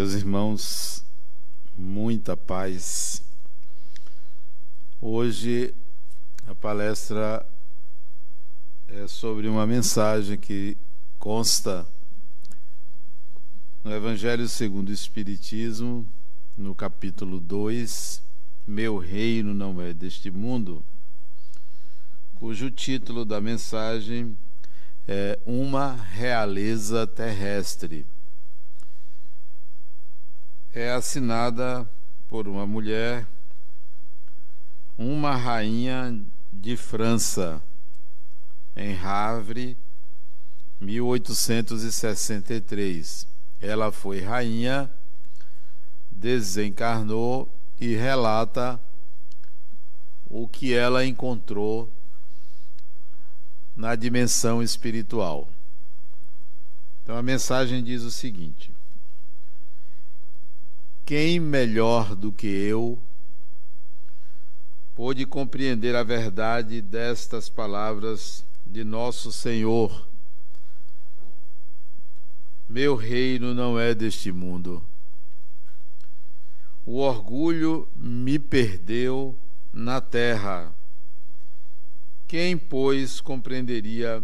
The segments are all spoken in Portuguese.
Meus irmãos, muita paz. Hoje a palestra é sobre uma mensagem que consta no Evangelho segundo o Espiritismo, no capítulo 2, Meu reino não é deste mundo, cujo título da mensagem é Uma realeza terrestre é assinada por uma mulher, uma rainha de França, em Havre, 1863. Ela foi rainha, desencarnou e relata o que ela encontrou na dimensão espiritual. Então a mensagem diz o seguinte: quem melhor do que eu pôde compreender a verdade destas palavras de nosso Senhor? Meu reino não é deste mundo. O orgulho me perdeu na terra. Quem, pois, compreenderia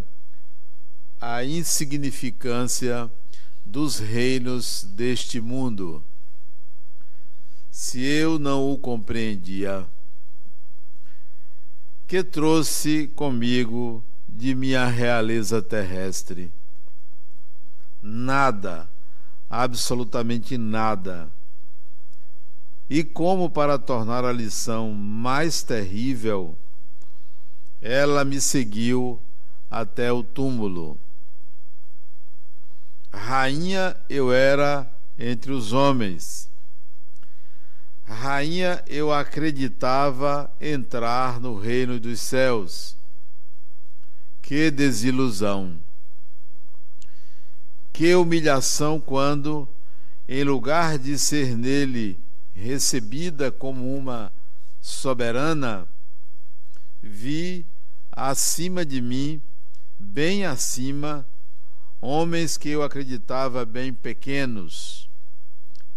a insignificância dos reinos deste mundo? Se eu não o compreendia, que trouxe comigo de minha realeza terrestre? Nada, absolutamente nada. E como para tornar a lição mais terrível, ela me seguiu até o túmulo. Rainha eu era entre os homens Rainha, eu acreditava entrar no reino dos céus. Que desilusão! Que humilhação quando, em lugar de ser nele recebida como uma soberana, vi acima de mim, bem acima, homens que eu acreditava bem pequenos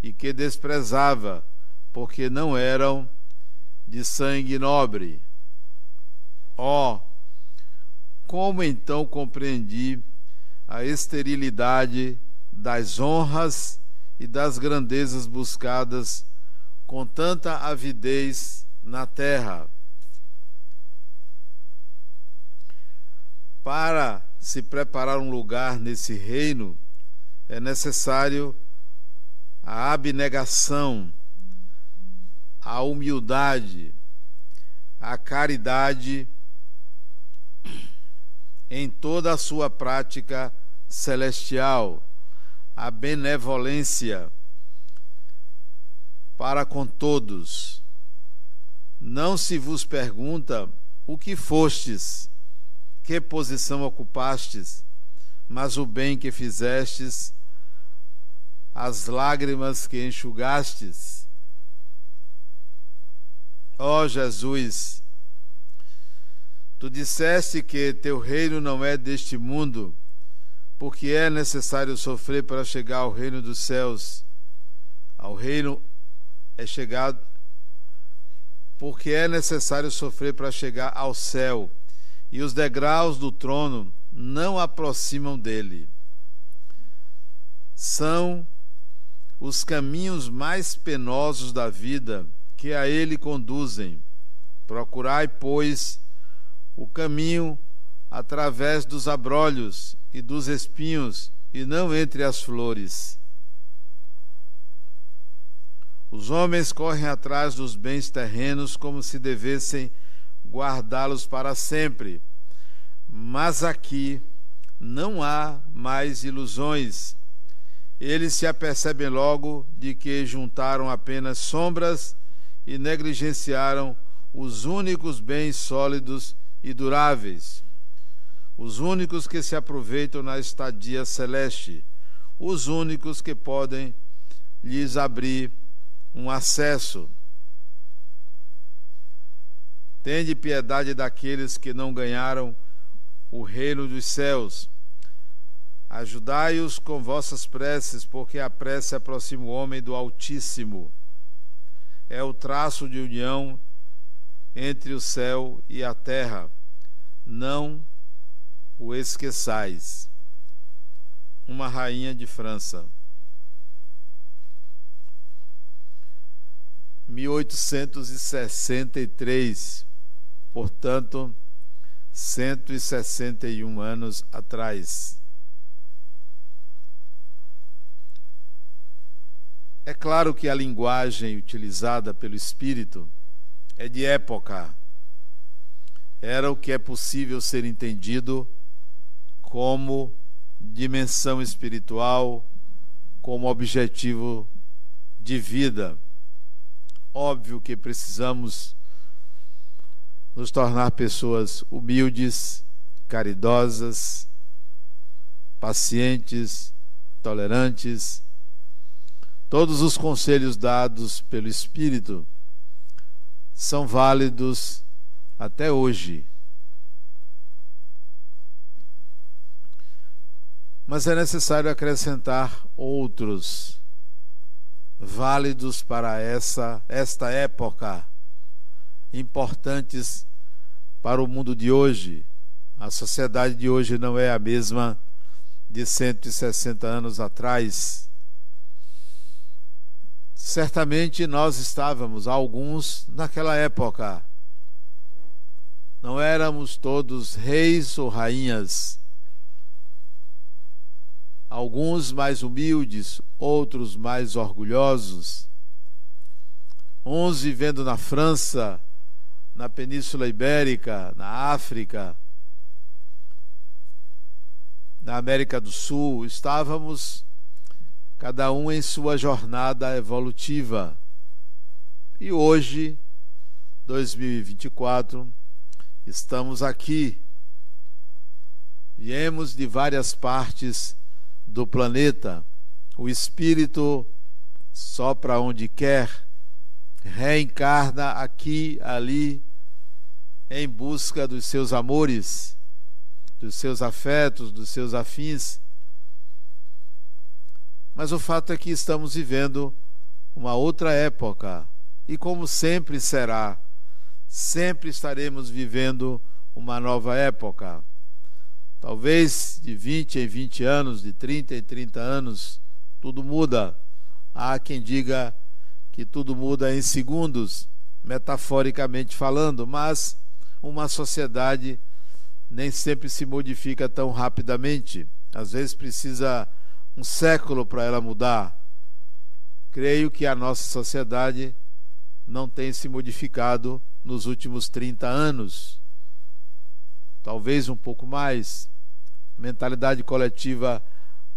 e que desprezava porque não eram de sangue nobre. Ó, oh, como então compreendi a esterilidade das honras e das grandezas buscadas com tanta avidez na terra. Para se preparar um lugar nesse reino, é necessário a abnegação a humildade, a caridade em toda a sua prática celestial, a benevolência para com todos. Não se vos pergunta o que fostes, que posição ocupastes, mas o bem que fizestes, as lágrimas que enxugastes Ó oh, Jesus, tu disseste que teu reino não é deste mundo, porque é necessário sofrer para chegar ao reino dos céus. Ao reino é chegado porque é necessário sofrer para chegar ao céu, e os degraus do trono não aproximam dele. São os caminhos mais penosos da vida que a ele conduzem. Procurai, pois, o caminho através dos abrolhos e dos espinhos, e não entre as flores. Os homens correm atrás dos bens terrenos como se devessem guardá-los para sempre. Mas aqui não há mais ilusões. Eles se apercebem logo de que juntaram apenas sombras e negligenciaram os únicos bens sólidos e duráveis, os únicos que se aproveitam na estadia celeste, os únicos que podem lhes abrir um acesso. Tende piedade daqueles que não ganharam o reino dos céus. Ajudai-os com vossas preces, porque a prece aproxima o homem do Altíssimo. É o traço de união entre o céu e a terra. Não o esqueçais. Uma rainha de França. 1863, portanto, 161 anos atrás. É claro que a linguagem utilizada pelo Espírito é de época. Era o que é possível ser entendido como dimensão espiritual, como objetivo de vida. Óbvio que precisamos nos tornar pessoas humildes, caridosas, pacientes, tolerantes. Todos os conselhos dados pelo Espírito são válidos até hoje. Mas é necessário acrescentar outros válidos para essa esta época, importantes para o mundo de hoje. A sociedade de hoje não é a mesma de 160 anos atrás. Certamente nós estávamos, alguns, naquela época. Não éramos todos reis ou rainhas alguns mais humildes, outros mais orgulhosos. Uns vivendo na França, na Península Ibérica, na África, na América do Sul, estávamos cada um em sua jornada evolutiva. E hoje, 2024, estamos aqui. Viemos de várias partes do planeta, o espírito sopra onde quer, reencarna aqui, ali, em busca dos seus amores, dos seus afetos, dos seus afins. Mas o fato é que estamos vivendo uma outra época, e como sempre será, sempre estaremos vivendo uma nova época. Talvez de 20 em 20 anos, de 30 em 30 anos, tudo muda. Há quem diga que tudo muda em segundos, metaforicamente falando, mas uma sociedade nem sempre se modifica tão rapidamente. Às vezes precisa um século para ela mudar. Creio que a nossa sociedade não tem se modificado nos últimos 30 anos talvez um pouco mais. Mentalidade coletiva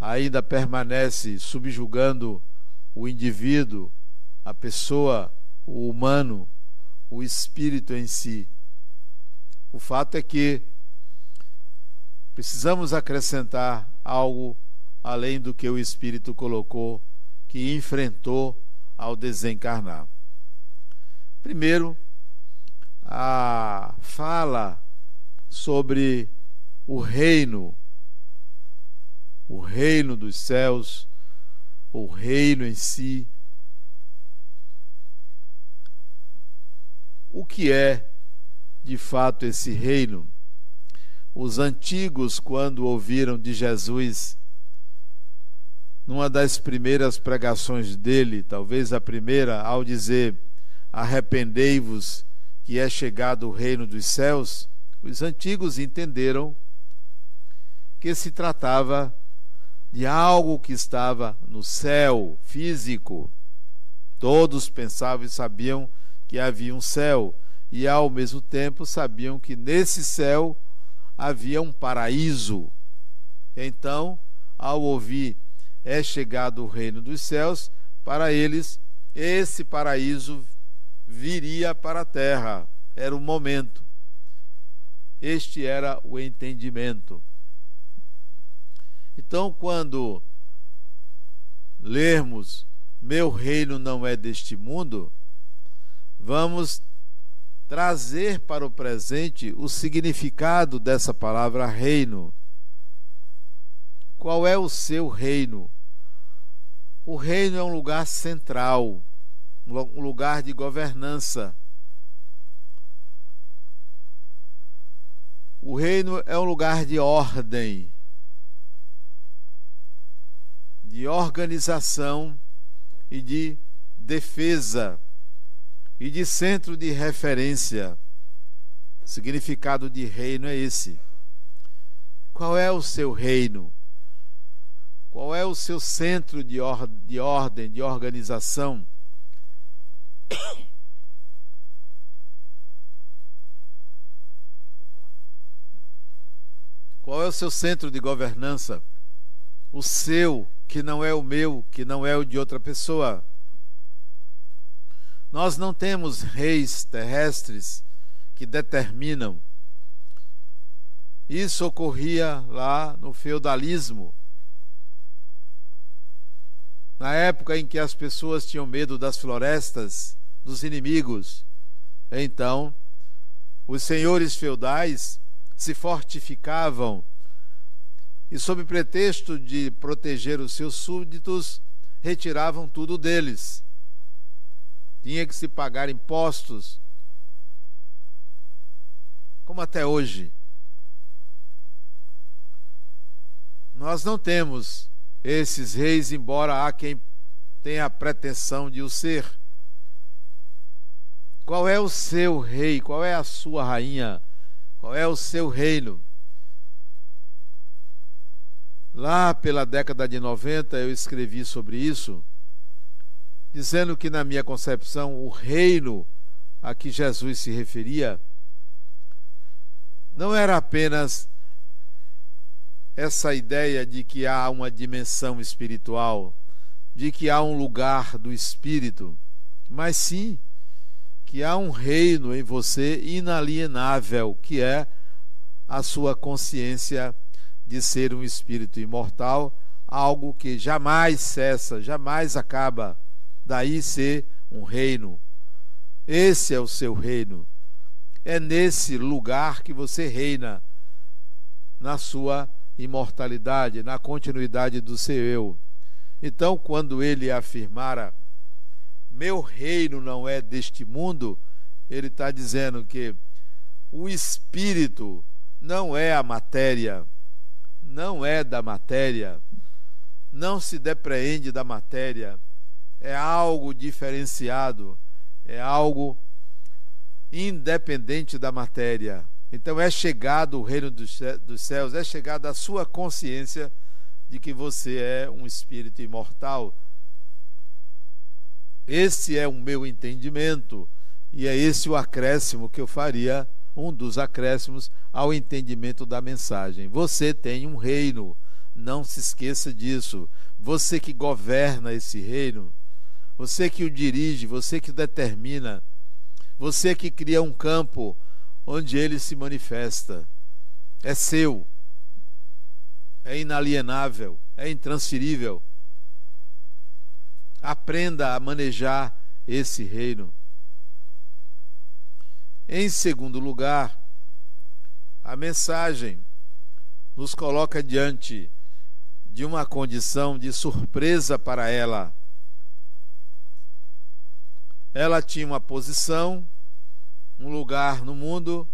ainda permanece subjugando o indivíduo, a pessoa, o humano, o espírito em si. O fato é que precisamos acrescentar algo além do que o espírito colocou, que enfrentou ao desencarnar. Primeiro, a fala sobre o reino, o reino dos céus, o reino em si. O que é de fato esse reino? Os antigos, quando ouviram de Jesus, numa das primeiras pregações dele, talvez a primeira, ao dizer: Arrependei-vos, que é chegado o reino dos céus, os antigos entenderam que se tratava de algo que estava no céu físico. Todos pensavam e sabiam que havia um céu, e ao mesmo tempo sabiam que nesse céu havia um paraíso. Então, ao ouvir é chegado o reino dos céus, para eles esse paraíso viria para a terra. Era o momento. Este era o entendimento. Então, quando lermos Meu reino não é deste mundo, vamos trazer para o presente o significado dessa palavra reino. Qual é o seu reino? O reino é um lugar central, um lugar de governança. O reino é um lugar de ordem, de organização e de defesa e de centro de referência. O significado de reino é esse. Qual é o seu reino? Qual é o seu centro de, or de ordem, de organização? Qual é o seu centro de governança? O seu, que não é o meu, que não é o de outra pessoa. Nós não temos reis terrestres que determinam. Isso ocorria lá no feudalismo. Na época em que as pessoas tinham medo das florestas, dos inimigos, então os senhores feudais se fortificavam e, sob pretexto de proteger os seus súditos, retiravam tudo deles. Tinha que se pagar impostos, como até hoje. Nós não temos esses reis, embora há quem tenha a pretensão de o ser. Qual é o seu rei? Qual é a sua rainha? Qual é o seu reino? Lá pela década de 90 eu escrevi sobre isso, dizendo que na minha concepção o reino a que Jesus se referia não era apenas essa ideia de que há uma dimensão espiritual, de que há um lugar do espírito, mas sim que há um reino em você inalienável, que é a sua consciência de ser um espírito imortal, algo que jamais cessa, jamais acaba. Daí ser um reino. Esse é o seu reino. É nesse lugar que você reina, na sua imortalidade, na continuidade do seu eu. Então, quando ele afirmara meu reino não é deste mundo, ele está dizendo que o espírito não é a matéria, não é da matéria, não se depreende da matéria, é algo diferenciado, é algo independente da matéria. Então é chegado o reino dos céus, é chegada a sua consciência de que você é um espírito imortal esse é o meu entendimento, e é esse o acréscimo que eu faria, um dos acréscimos ao entendimento da mensagem. Você tem um reino, não se esqueça disso. Você que governa esse reino, você que o dirige, você que o determina, você que cria um campo onde ele se manifesta. É seu, é inalienável, é intransferível. Aprenda a manejar esse reino. Em segundo lugar, a mensagem nos coloca diante de uma condição de surpresa para ela. Ela tinha uma posição, um lugar no mundo,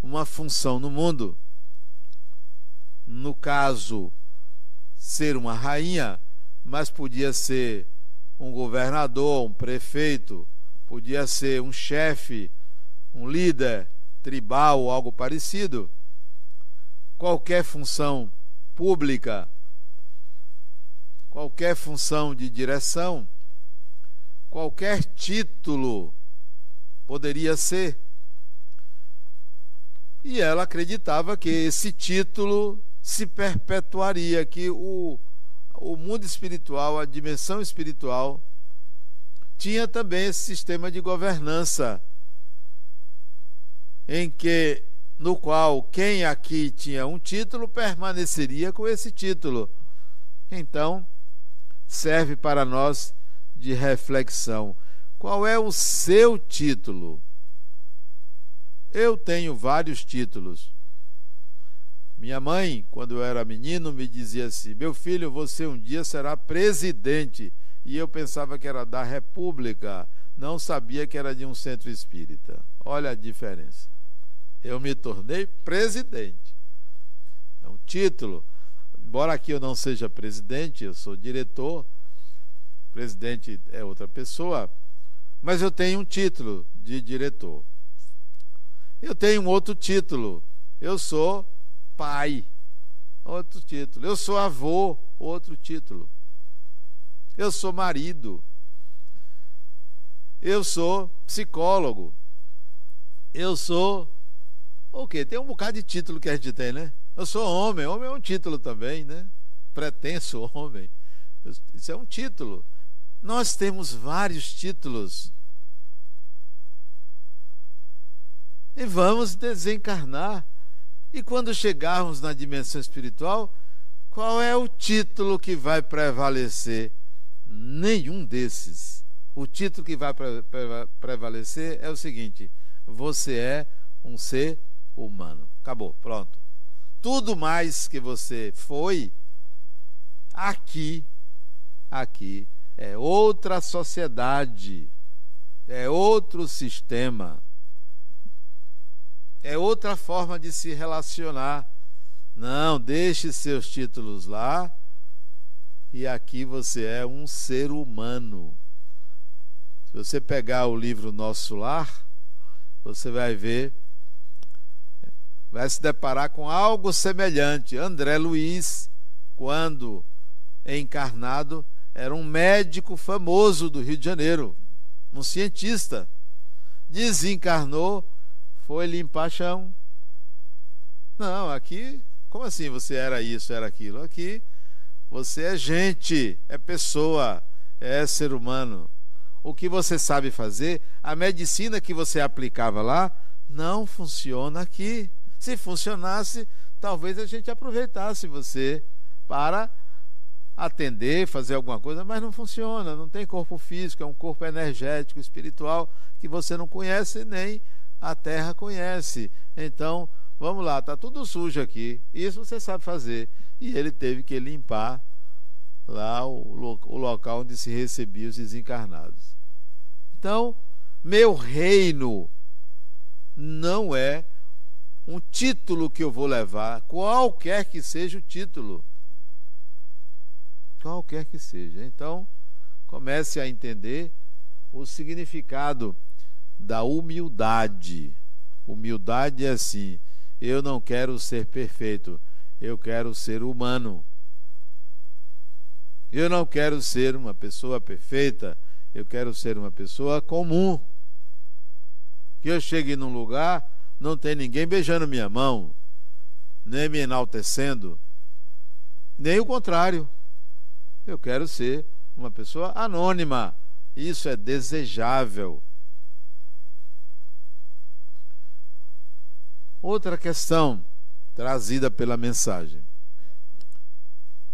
uma função no mundo. No caso, ser uma rainha, mas podia ser um governador, um prefeito, podia ser um chefe, um líder tribal ou algo parecido. Qualquer função pública, qualquer função de direção, qualquer título poderia ser. E ela acreditava que esse título se perpetuaria, que o o mundo espiritual, a dimensão espiritual, tinha também esse sistema de governança em que no qual quem aqui tinha um título permaneceria com esse título. Então, serve para nós de reflexão. Qual é o seu título? Eu tenho vários títulos. Minha mãe, quando eu era menino, me dizia assim: Meu filho, você um dia será presidente. E eu pensava que era da República, não sabia que era de um centro espírita. Olha a diferença. Eu me tornei presidente. É um título. Embora aqui eu não seja presidente, eu sou diretor, presidente é outra pessoa, mas eu tenho um título de diretor. Eu tenho um outro título. Eu sou pai. Outro título. Eu sou avô. Outro título. Eu sou marido. Eu sou psicólogo. Eu sou. O quê? Tem um bocado de título que a gente tem, né? Eu sou homem. Homem é um título também, né? Pretenso homem. Isso é um título. Nós temos vários títulos. E vamos desencarnar. E quando chegarmos na dimensão espiritual, qual é o título que vai prevalecer? Nenhum desses. O título que vai pre pre prevalecer é o seguinte: você é um ser humano. Acabou, pronto. Tudo mais que você foi, aqui, aqui, é outra sociedade, é outro sistema é outra forma de se relacionar. Não, deixe seus títulos lá e aqui você é um ser humano. Se você pegar o livro Nosso Lar, você vai ver, vai se deparar com algo semelhante. André Luiz, quando encarnado, era um médico famoso do Rio de Janeiro, um cientista. Desencarnou foi limpar chão. Não, aqui, como assim você era isso, era aquilo? Aqui você é gente, é pessoa, é ser humano. O que você sabe fazer, a medicina que você aplicava lá, não funciona aqui. Se funcionasse, talvez a gente aproveitasse você para atender, fazer alguma coisa, mas não funciona, não tem corpo físico, é um corpo energético, espiritual que você não conhece nem a terra conhece. Então, vamos lá, está tudo sujo aqui. Isso você sabe fazer. E ele teve que limpar lá o, o local onde se recebia os desencarnados. Então, meu reino não é um título que eu vou levar, qualquer que seja o título. Qualquer que seja. Então, comece a entender o significado da humildade. Humildade é assim: eu não quero ser perfeito, eu quero ser humano. Eu não quero ser uma pessoa perfeita, eu quero ser uma pessoa comum. Que eu chegue num lugar, não tem ninguém beijando minha mão, nem me enaltecendo, nem o contrário. Eu quero ser uma pessoa anônima. Isso é desejável. Outra questão trazida pela mensagem.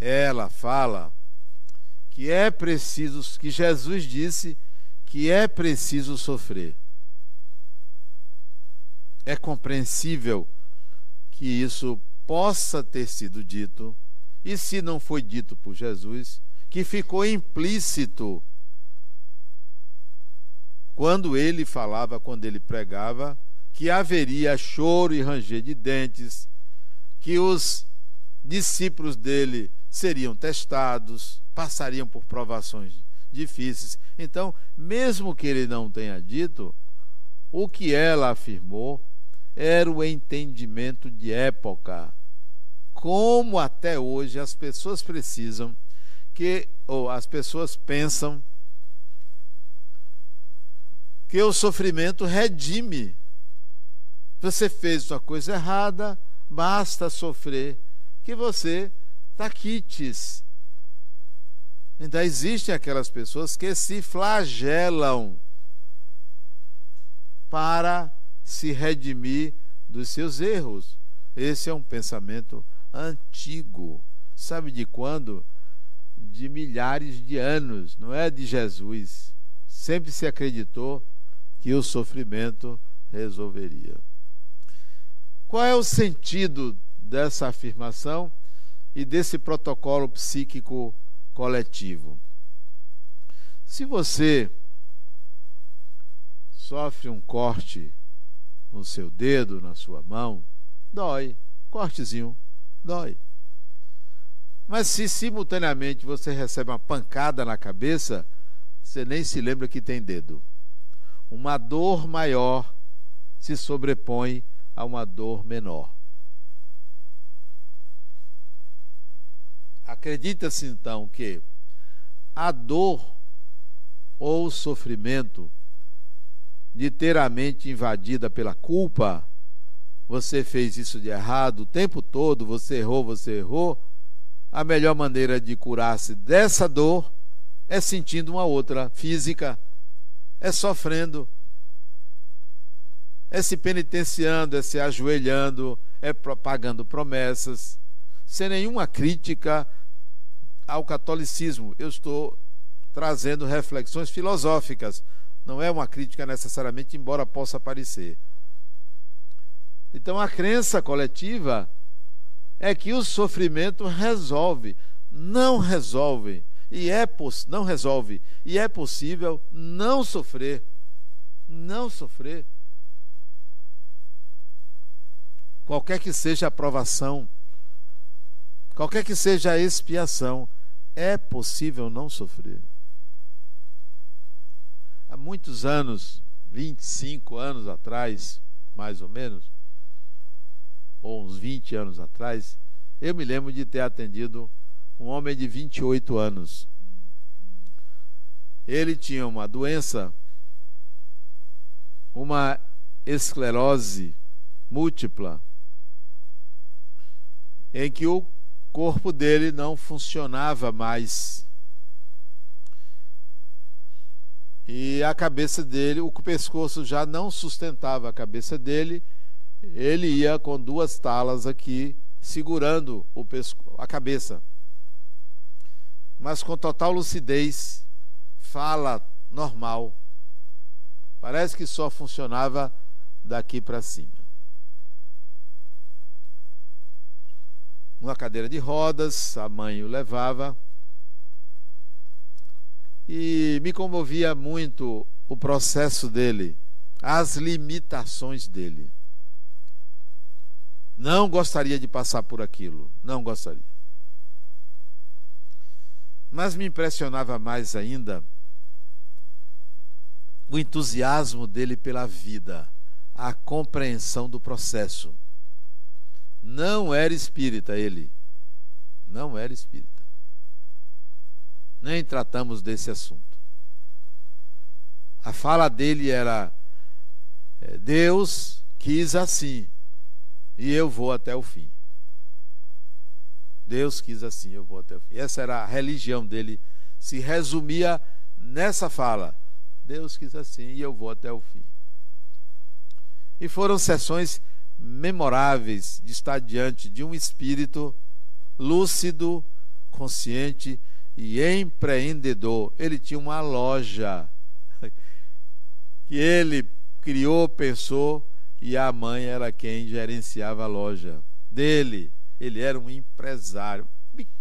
Ela fala que é preciso, que Jesus disse que é preciso sofrer. É compreensível que isso possa ter sido dito, e se não foi dito por Jesus, que ficou implícito quando ele falava, quando ele pregava, que haveria choro e ranger de dentes, que os discípulos dele seriam testados, passariam por provações difíceis. Então, mesmo que ele não tenha dito, o que ela afirmou era o entendimento de época. Como até hoje as pessoas precisam que, ou as pessoas pensam que o sofrimento redime você fez uma coisa errada, basta sofrer, que você está quites. Ainda existem aquelas pessoas que se flagelam para se redimir dos seus erros. Esse é um pensamento antigo. Sabe de quando? De milhares de anos, não é de Jesus. Sempre se acreditou que o sofrimento resolveria. Qual é o sentido dessa afirmação e desse protocolo psíquico coletivo. Se você sofre um corte no seu dedo, na sua mão, dói. Cortezinho, dói. Mas se simultaneamente você recebe uma pancada na cabeça, você nem se lembra que tem dedo. Uma dor maior se sobrepõe a uma dor menor. Acredita-se então que a dor ou o sofrimento de ter a mente invadida pela culpa, você fez isso de errado o tempo todo, você errou, você errou. A melhor maneira de curar-se dessa dor é sentindo uma outra física, é sofrendo, é se penitenciando, é se ajoelhando, é pagando promessas, sem nenhuma crítica ao catolicismo. Eu estou trazendo reflexões filosóficas, não é uma crítica necessariamente, embora possa parecer. Então a crença coletiva é que o sofrimento resolve, não resolve e é não resolve e é possível não sofrer, não sofrer. Qualquer que seja a provação, qualquer que seja a expiação, é possível não sofrer. Há muitos anos, 25 anos atrás, mais ou menos, ou uns 20 anos atrás, eu me lembro de ter atendido um homem de 28 anos. Ele tinha uma doença, uma esclerose múltipla, em que o corpo dele não funcionava mais. E a cabeça dele, o pescoço já não sustentava a cabeça dele, ele ia com duas talas aqui segurando o pesco a cabeça. Mas com total lucidez, fala normal. Parece que só funcionava daqui para cima. Uma cadeira de rodas, a mãe o levava. E me comovia muito o processo dele, as limitações dele. Não gostaria de passar por aquilo, não gostaria. Mas me impressionava mais ainda o entusiasmo dele pela vida, a compreensão do processo. Não era espírita ele. Não era espírita. Nem tratamos desse assunto. A fala dele era: é, Deus quis assim, e eu vou até o fim. Deus quis assim, eu vou até o fim. Essa era a religião dele, se resumia nessa fala: Deus quis assim e eu vou até o fim. E foram sessões memoráveis de estar diante de um espírito lúcido, consciente e empreendedor. Ele tinha uma loja que ele criou, pensou e a mãe era quem gerenciava a loja dele. Ele era um empresário,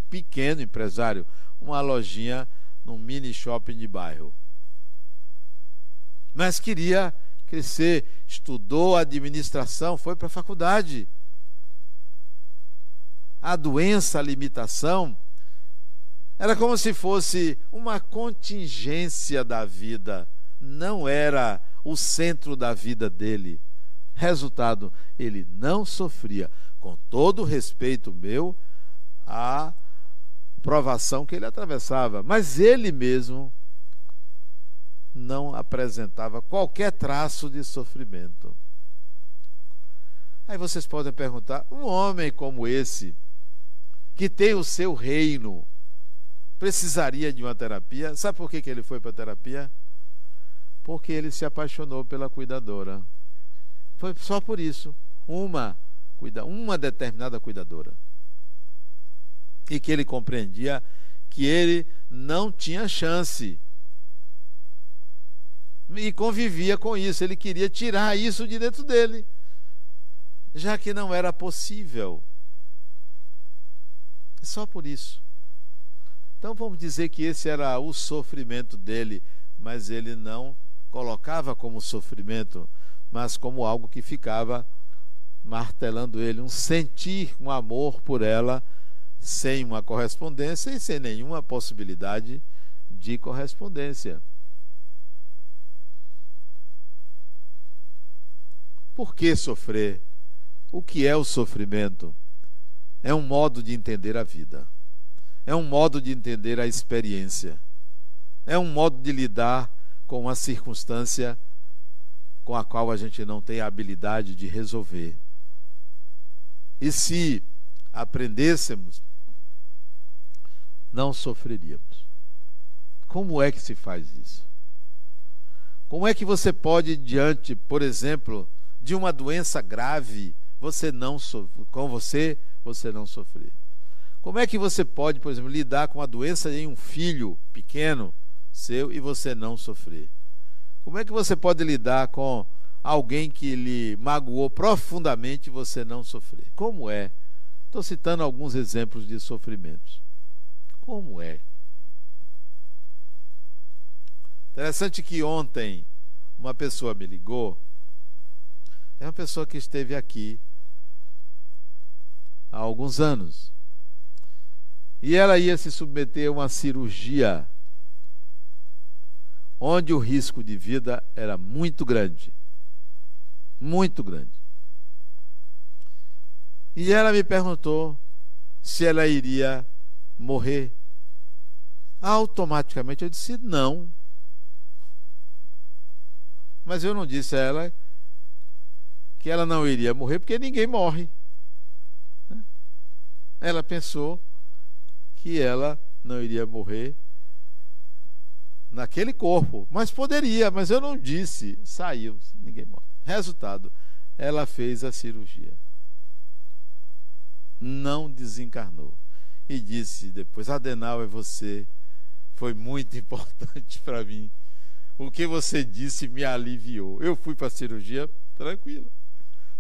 pequeno empresário, uma lojinha num mini shopping de bairro. Mas queria crescer, estudou administração, foi para a faculdade. A doença, a limitação, era como se fosse uma contingência da vida, não era o centro da vida dele. Resultado, ele não sofria, com todo respeito meu, a provação que ele atravessava, mas ele mesmo não apresentava qualquer traço de sofrimento. Aí vocês podem perguntar: um homem como esse, que tem o seu reino, precisaria de uma terapia? Sabe por que, que ele foi para a terapia? Porque ele se apaixonou pela cuidadora. Foi só por isso. Uma, uma determinada cuidadora. E que ele compreendia que ele não tinha chance e convivia com isso. Ele queria tirar isso de dentro dele, já que não era possível É só por isso. Então vamos dizer que esse era o sofrimento dele, mas ele não colocava como sofrimento, mas como algo que ficava martelando ele, um sentir um amor por ela sem uma correspondência e sem nenhuma possibilidade de correspondência. Por que sofrer? O que é o sofrimento? É um modo de entender a vida. É um modo de entender a experiência. É um modo de lidar com uma circunstância com a qual a gente não tem a habilidade de resolver. E se aprendêssemos, não sofreríamos. Como é que se faz isso? Como é que você pode, diante, por exemplo, de uma doença grave, você não com você, você não sofrer? Como é que você pode, por exemplo, lidar com a doença em um filho pequeno seu e você não sofrer? Como é que você pode lidar com alguém que lhe magoou profundamente e você não sofrer? Como é? Estou citando alguns exemplos de sofrimentos. Como é? Interessante que ontem uma pessoa me ligou. É uma pessoa que esteve aqui há alguns anos. E ela ia se submeter a uma cirurgia onde o risco de vida era muito grande. Muito grande. E ela me perguntou se ela iria morrer. Automaticamente eu disse não. Mas eu não disse a ela que ela não iria morrer porque ninguém morre. Ela pensou que ela não iria morrer naquele corpo, mas poderia, mas eu não disse. Saiu, ninguém morre. Resultado, ela fez a cirurgia. Não desencarnou. E disse depois: Adenal, é você. Foi muito importante para mim. O que você disse me aliviou. Eu fui para a cirurgia tranquila.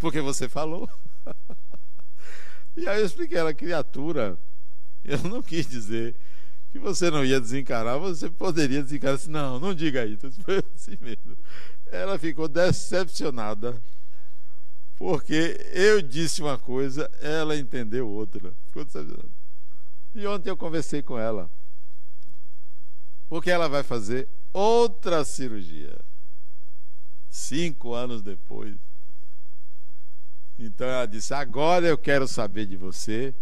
Porque você falou. e aí eu expliquei ela, criatura. Eu não quis dizer que você não ia desencarar, você poderia desencarar. Assim, não, não diga isso. Foi assim mesmo. Ela ficou decepcionada. Porque eu disse uma coisa, ela entendeu outra. Ficou decepcionada. E ontem eu conversei com ela. Porque ela vai fazer outra cirurgia. Cinco anos depois. Então ela disse: Agora eu quero saber de você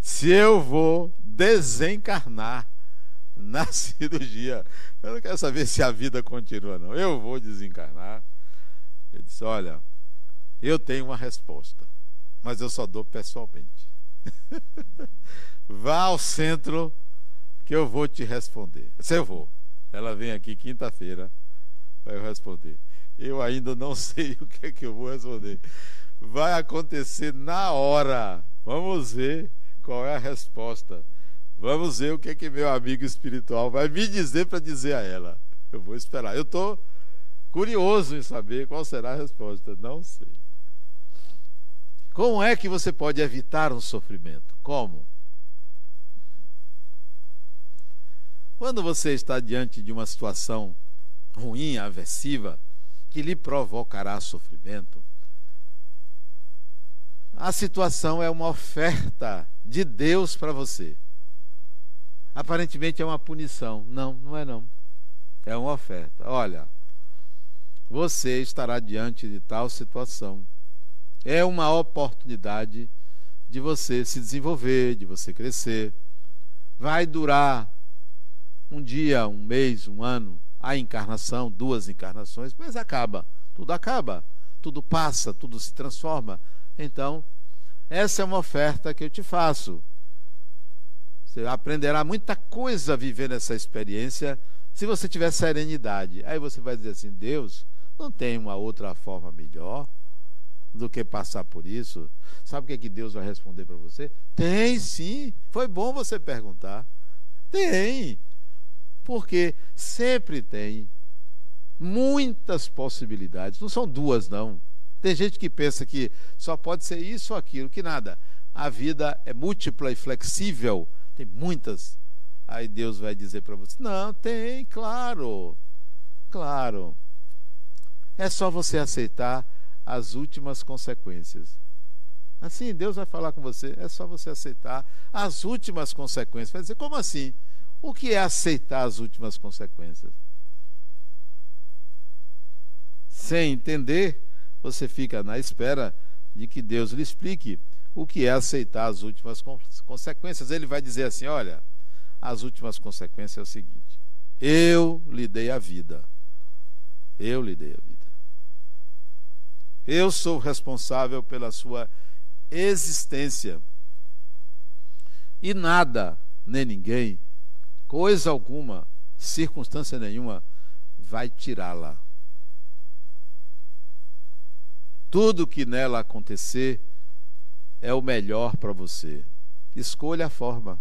se eu vou desencarnar na cirurgia. Eu não quero saber se a vida continua, não. Eu vou desencarnar. Ele disse: Olha, eu tenho uma resposta, mas eu só dou pessoalmente. Vá ao centro que eu vou te responder. Se eu vou. Ela vem aqui quinta-feira para eu responder. Eu ainda não sei o que é que eu vou responder. Vai acontecer na hora. Vamos ver qual é a resposta. Vamos ver o que é que meu amigo espiritual vai me dizer para dizer a ela. Eu vou esperar. Eu estou curioso em saber qual será a resposta. Não sei. Como é que você pode evitar um sofrimento? Como? Quando você está diante de uma situação ruim, aversiva, que lhe provocará sofrimento, a situação é uma oferta de Deus para você. Aparentemente é uma punição. Não, não é não. É uma oferta. Olha, você estará diante de tal situação. É uma oportunidade de você se desenvolver, de você crescer. Vai durar um dia, um mês, um ano, a encarnação, duas encarnações, mas acaba. Tudo acaba. Tudo passa, tudo se transforma. Então, essa é uma oferta que eu te faço. Você aprenderá muita coisa vivendo essa experiência se você tiver serenidade. Aí você vai dizer assim: Deus, não tem uma outra forma melhor do que passar por isso? Sabe o que, é que Deus vai responder para você? Tem sim. Foi bom você perguntar. Tem. Porque sempre tem muitas possibilidades. Não são duas, não. Tem gente que pensa que só pode ser isso ou aquilo, que nada. a vida é múltipla e flexível, tem muitas. Aí Deus vai dizer para você: não, tem, claro, claro. É só você aceitar as últimas consequências. Assim, Deus vai falar com você, é só você aceitar as últimas consequências. Vai dizer, como assim? O que é aceitar as últimas consequências? Sem entender, você fica na espera de que Deus lhe explique o que é aceitar as últimas consequências. Ele vai dizer assim: olha, as últimas consequências é o seguinte: eu lhe dei a vida. Eu lhe dei a vida. Eu sou responsável pela sua existência. E nada, nem ninguém, coisa alguma, circunstância nenhuma, vai tirá-la. Tudo que nela acontecer é o melhor para você. Escolha a forma.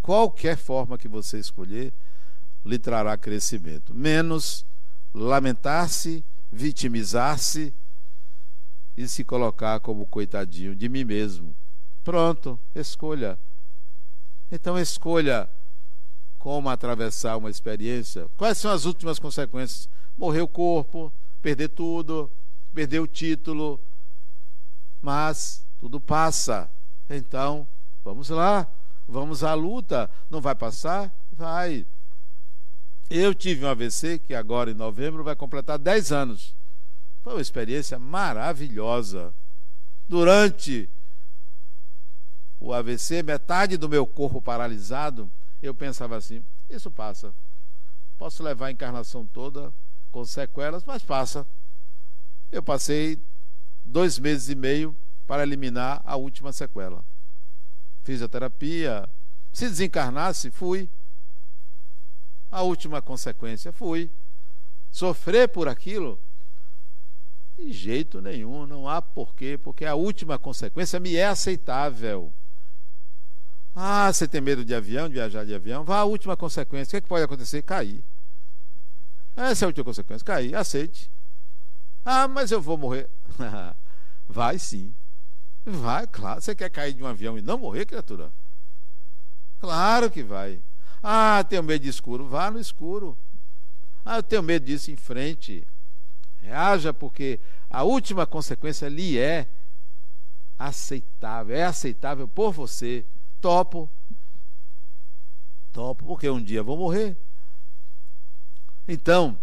Qualquer forma que você escolher lhe trará crescimento. Menos lamentar-se, vitimizar-se e se colocar como coitadinho de mim mesmo. Pronto, escolha. Então escolha como atravessar uma experiência. Quais são as últimas consequências? Morrer o corpo, perder tudo, perder o título. Mas tudo passa. Então, vamos lá, vamos à luta. Não vai passar? Vai. Eu tive um AVC que agora em novembro vai completar 10 anos. Foi uma experiência maravilhosa. Durante o AVC, metade do meu corpo paralisado, eu pensava assim: isso passa. Posso levar a encarnação toda com sequelas, mas passa. Eu passei dois meses e meio para eliminar a última sequela. Fisioterapia. Se desencarnasse, fui. A última consequência, fui. Sofrer por aquilo, de jeito nenhum, não há porquê, porque a última consequência me é aceitável. Ah, você tem medo de avião, de viajar de avião? Vá à última consequência. O que, é que pode acontecer? Cair. Essa é a última consequência. Cair. Aceite. Ah, mas eu vou morrer. Vai sim. Vai, claro. Você quer cair de um avião e não morrer, criatura? Claro que vai. Ah, tenho medo de escuro. Vá no escuro. Ah, eu tenho medo disso em frente. Reaja, porque a última consequência lhe é aceitável, é aceitável por você. Topo. Topo, porque um dia vou morrer. Então,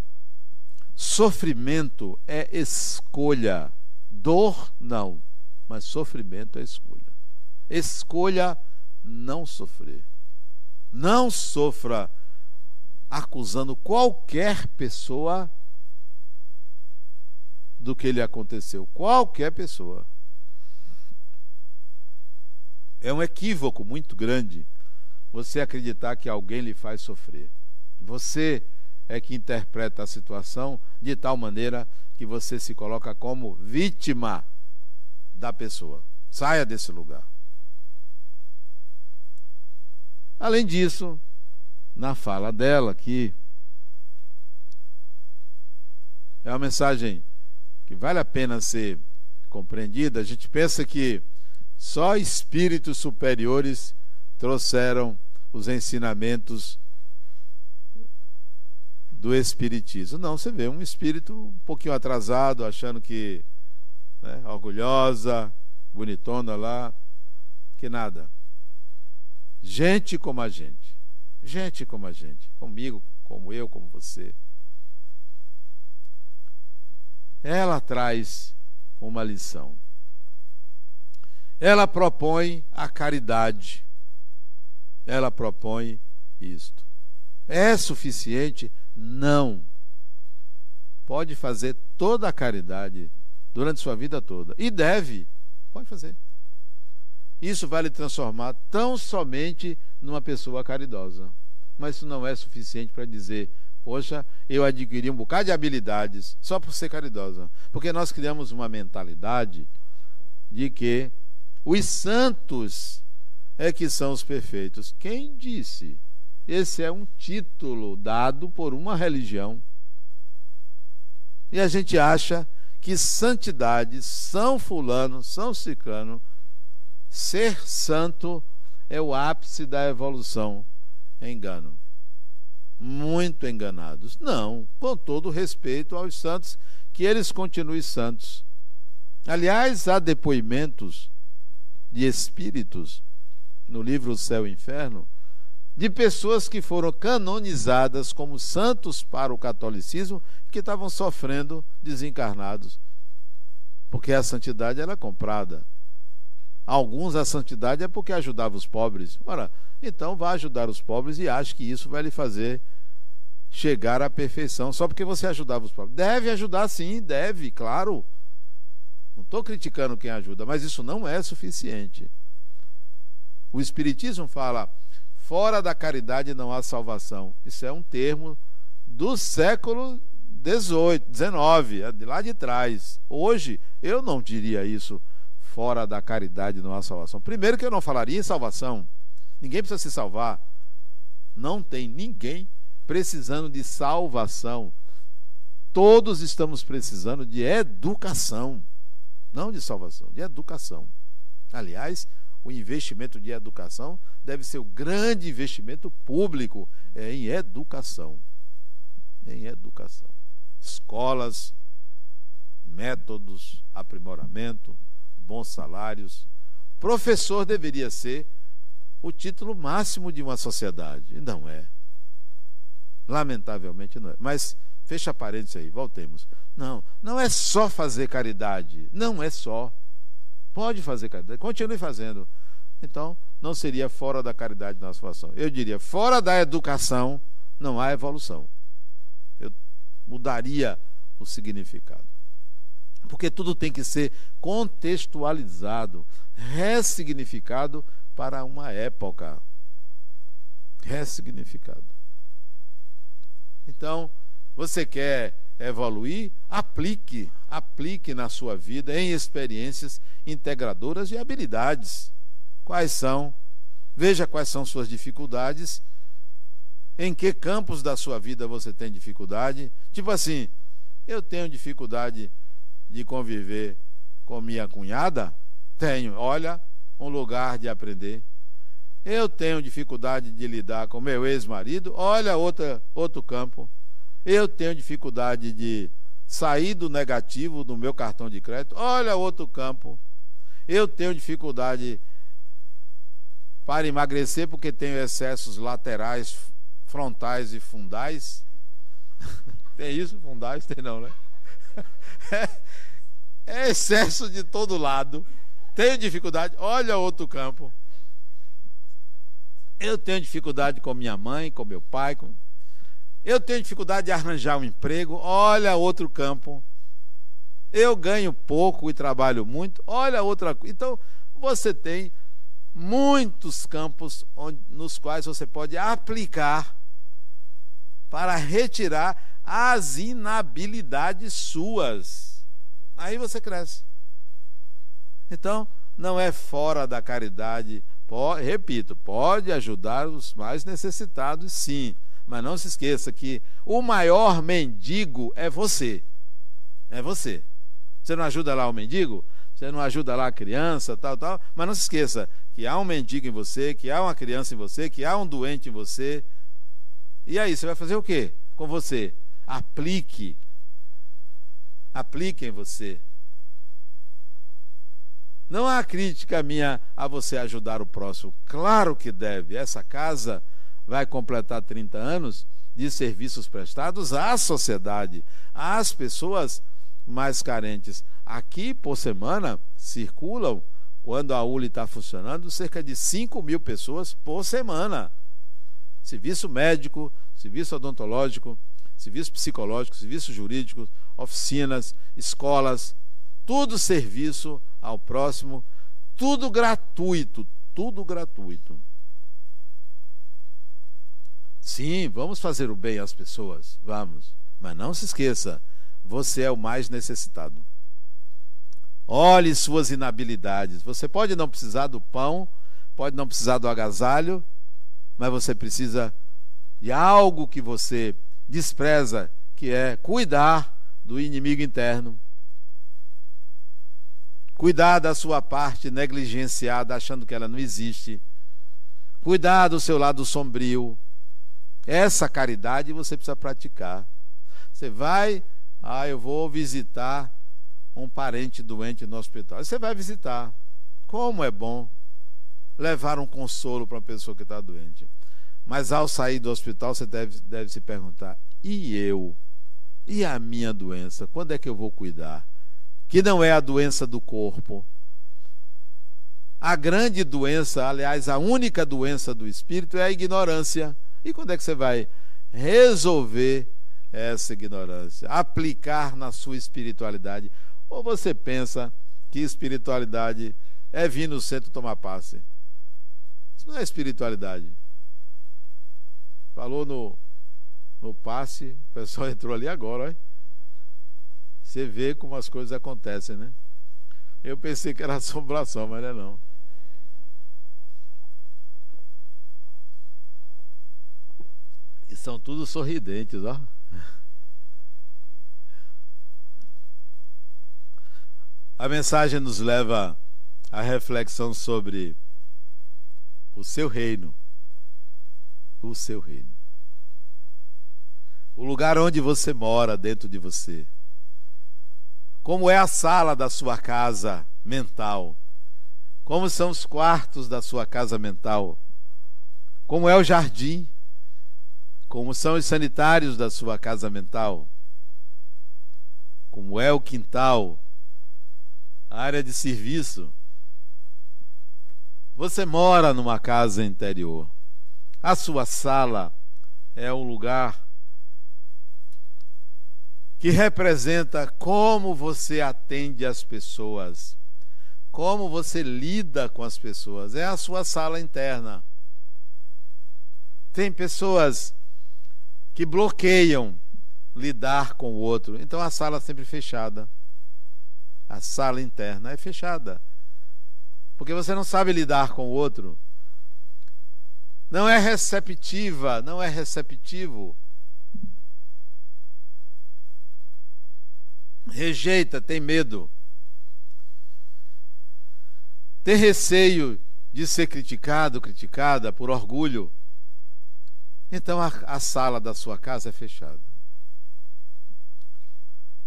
sofrimento é escolha. Dor, não. Mas sofrimento é escolha. Escolha não sofrer. Não sofra acusando qualquer pessoa do que lhe aconteceu. Qualquer pessoa. É um equívoco muito grande você acreditar que alguém lhe faz sofrer. Você é que interpreta a situação de tal maneira que você se coloca como vítima da pessoa. Saia desse lugar. Além disso, na fala dela aqui, é uma mensagem que vale a pena ser compreendida, a gente pensa que só espíritos superiores trouxeram os ensinamentos do Espiritismo. Não, você vê um espírito um pouquinho atrasado, achando que né, orgulhosa, bonitona lá, que nada. Gente como a gente. Gente como a gente. Comigo, como eu, como você ela traz uma lição. Ela propõe a caridade. Ela propõe isto. É suficiente? Não. Pode fazer toda a caridade durante sua vida toda. E deve. Pode fazer. Isso vai lhe transformar tão somente numa pessoa caridosa. Mas isso não é suficiente para dizer Poxa, eu adquiri um bocado de habilidades só por ser caridosa. Porque nós criamos uma mentalidade de que os santos é que são os perfeitos. Quem disse? Esse é um título dado por uma religião. E a gente acha que santidade, São Fulano, São Ciclano, ser santo é o ápice da evolução. Engano. Muito enganados. Não, com todo respeito aos santos, que eles continuem santos. Aliás, há depoimentos de espíritos no livro Céu e Inferno de pessoas que foram canonizadas como santos para o catolicismo que estavam sofrendo desencarnados. Porque a santidade era comprada. Alguns a santidade é porque ajudava os pobres. Ora, então vá ajudar os pobres e ache que isso vai lhe fazer chegar à perfeição só porque você ajudava os pobres. Deve ajudar sim, deve, claro. Não estou criticando quem ajuda, mas isso não é suficiente. O Espiritismo fala: fora da caridade não há salvação. Isso é um termo do século XVIII, XIX, é de lá de trás. Hoje, eu não diria isso. Fora da caridade não há salvação. Primeiro, que eu não falaria em salvação. Ninguém precisa se salvar. Não tem ninguém precisando de salvação. Todos estamos precisando de educação. Não de salvação, de educação. Aliás, o investimento de educação deve ser o grande investimento público é em educação. Em educação. Escolas, métodos, aprimoramento, bons salários. Professor deveria ser o título máximo de uma sociedade. Não é. Lamentavelmente não é. Mas fecha parênteses aí, voltemos. Não, não é só fazer caridade. Não é só. Pode fazer caridade, continue fazendo. Então, não seria fora da caridade na salvação. Eu diria, fora da educação, não há evolução. Eu mudaria o significado. Porque tudo tem que ser contextualizado, ressignificado para uma época. Ressignificado. Então, você quer evoluir, aplique, aplique na sua vida em experiências integradoras e habilidades. Quais são? Veja quais são suas dificuldades. Em que campos da sua vida você tem dificuldade? Tipo assim, eu tenho dificuldade de conviver com minha cunhada? Tenho. Olha, um lugar de aprender. Eu tenho dificuldade de lidar com meu ex-marido? Olha outra, outro campo. Eu tenho dificuldade de sair do negativo do meu cartão de crédito. Olha outro campo. Eu tenho dificuldade para emagrecer porque tenho excessos laterais, frontais e fundais. tem isso? Fundais? Tem não, né? É, excesso de todo lado. Tenho dificuldade. Olha outro campo. Eu tenho dificuldade com minha mãe, com meu pai, com eu tenho dificuldade de arranjar um emprego, olha outro campo. Eu ganho pouco e trabalho muito, olha outra coisa. Então, você tem muitos campos onde, nos quais você pode aplicar para retirar as inabilidades suas. Aí você cresce. Então, não é fora da caridade. Pode, repito, pode ajudar os mais necessitados, sim mas não se esqueça que o maior mendigo é você. É você. Você não ajuda lá o mendigo? Você não ajuda lá a criança, tal, tal. Mas não se esqueça que há um mendigo em você, que há uma criança em você, que há um doente em você. E aí, você vai fazer o quê com você? Aplique. Aplique em você. Não há crítica minha a você ajudar o próximo. Claro que deve. Essa casa vai completar 30 anos de serviços prestados à sociedade, às pessoas mais carentes. Aqui, por semana, circulam, quando a ULI está funcionando, cerca de 5 mil pessoas por semana. Serviço médico, serviço odontológico, serviço psicológico, serviço jurídico, oficinas, escolas, tudo serviço ao próximo, tudo gratuito, tudo gratuito. Sim, vamos fazer o bem às pessoas, vamos. Mas não se esqueça, você é o mais necessitado. Olhe suas inabilidades. Você pode não precisar do pão, pode não precisar do agasalho, mas você precisa de algo que você despreza, que é cuidar do inimigo interno. Cuidar da sua parte negligenciada, achando que ela não existe. Cuidar do seu lado sombrio. Essa caridade você precisa praticar. Você vai, ah, eu vou visitar um parente doente no hospital. Você vai visitar. Como é bom levar um consolo para uma pessoa que está doente. Mas ao sair do hospital, você deve, deve se perguntar: e eu? E a minha doença? Quando é que eu vou cuidar? Que não é a doença do corpo. A grande doença, aliás, a única doença do espírito é a ignorância. E quando é que você vai resolver essa ignorância? Aplicar na sua espiritualidade? Ou você pensa que espiritualidade é vir no centro tomar passe? Isso não é espiritualidade. Falou no, no passe, o pessoal entrou ali agora. Você vê como as coisas acontecem, né? Eu pensei que era assombração, mas não é não. São todos sorridentes, ó. A mensagem nos leva à reflexão sobre o seu reino o seu reino. O lugar onde você mora dentro de você. Como é a sala da sua casa mental? Como são os quartos da sua casa mental? Como é o jardim? Como são os sanitários da sua casa mental? Como é o quintal? A área de serviço? Você mora numa casa interior. A sua sala é um lugar que representa como você atende as pessoas, como você lida com as pessoas. É a sua sala interna. Tem pessoas que bloqueiam lidar com o outro, então a sala sempre fechada. A sala interna é fechada. Porque você não sabe lidar com o outro não é receptiva, não é receptivo. Rejeita, tem medo. Tem receio de ser criticado, criticada por orgulho. Então a, a sala da sua casa é fechada.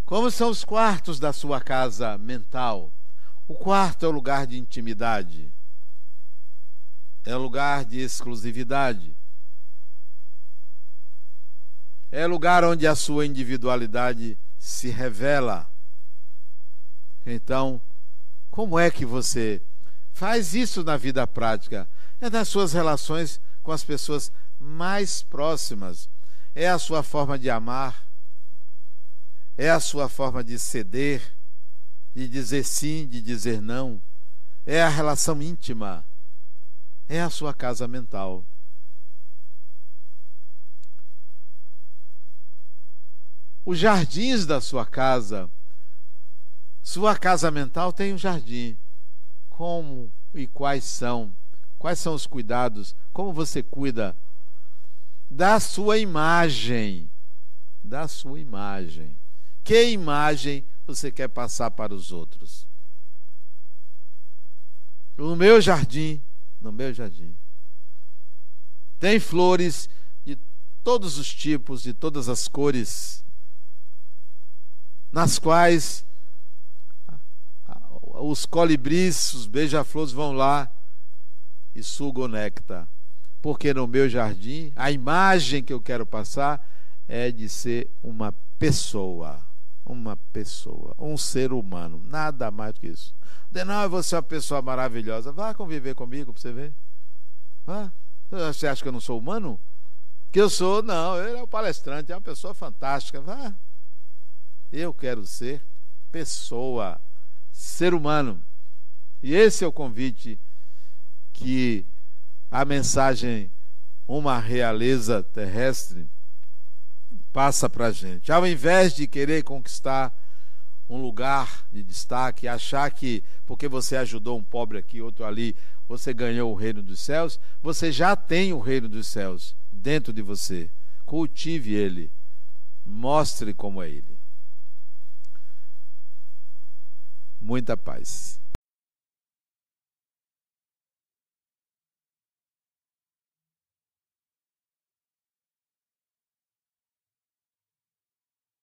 Como são os quartos da sua casa mental? O quarto é o lugar de intimidade é lugar de exclusividade. É lugar onde a sua individualidade se revela. Então, como é que você faz isso na vida prática? É nas suas relações com as pessoas mais próximas. É a sua forma de amar. É a sua forma de ceder, de dizer sim, de dizer não. É a relação íntima é a sua casa mental. Os jardins da sua casa, sua casa mental tem um jardim. Como e quais são? Quais são os cuidados? Como você cuida da sua imagem? Da sua imagem. Que imagem você quer passar para os outros? O meu jardim no meu jardim. Tem flores de todos os tipos, de todas as cores, nas quais os colibris, os beija-flores vão lá e sugam néctar. Porque no meu jardim, a imagem que eu quero passar é de ser uma pessoa. Uma pessoa, um ser humano, nada mais do que isso. Não, você é uma pessoa maravilhosa. Vá conviver comigo para você ver. Vá. Você acha que eu não sou humano? Que eu sou, não, ele é o palestrante, é uma pessoa fantástica. Vá. Eu quero ser pessoa, ser humano. E esse é o convite que a mensagem Uma Realeza Terrestre passa para a gente. Ao invés de querer conquistar um lugar de destaque, achar que porque você ajudou um pobre aqui, outro ali, você ganhou o reino dos céus, você já tem o reino dos céus dentro de você. Cultive ele, mostre como é ele. Muita paz.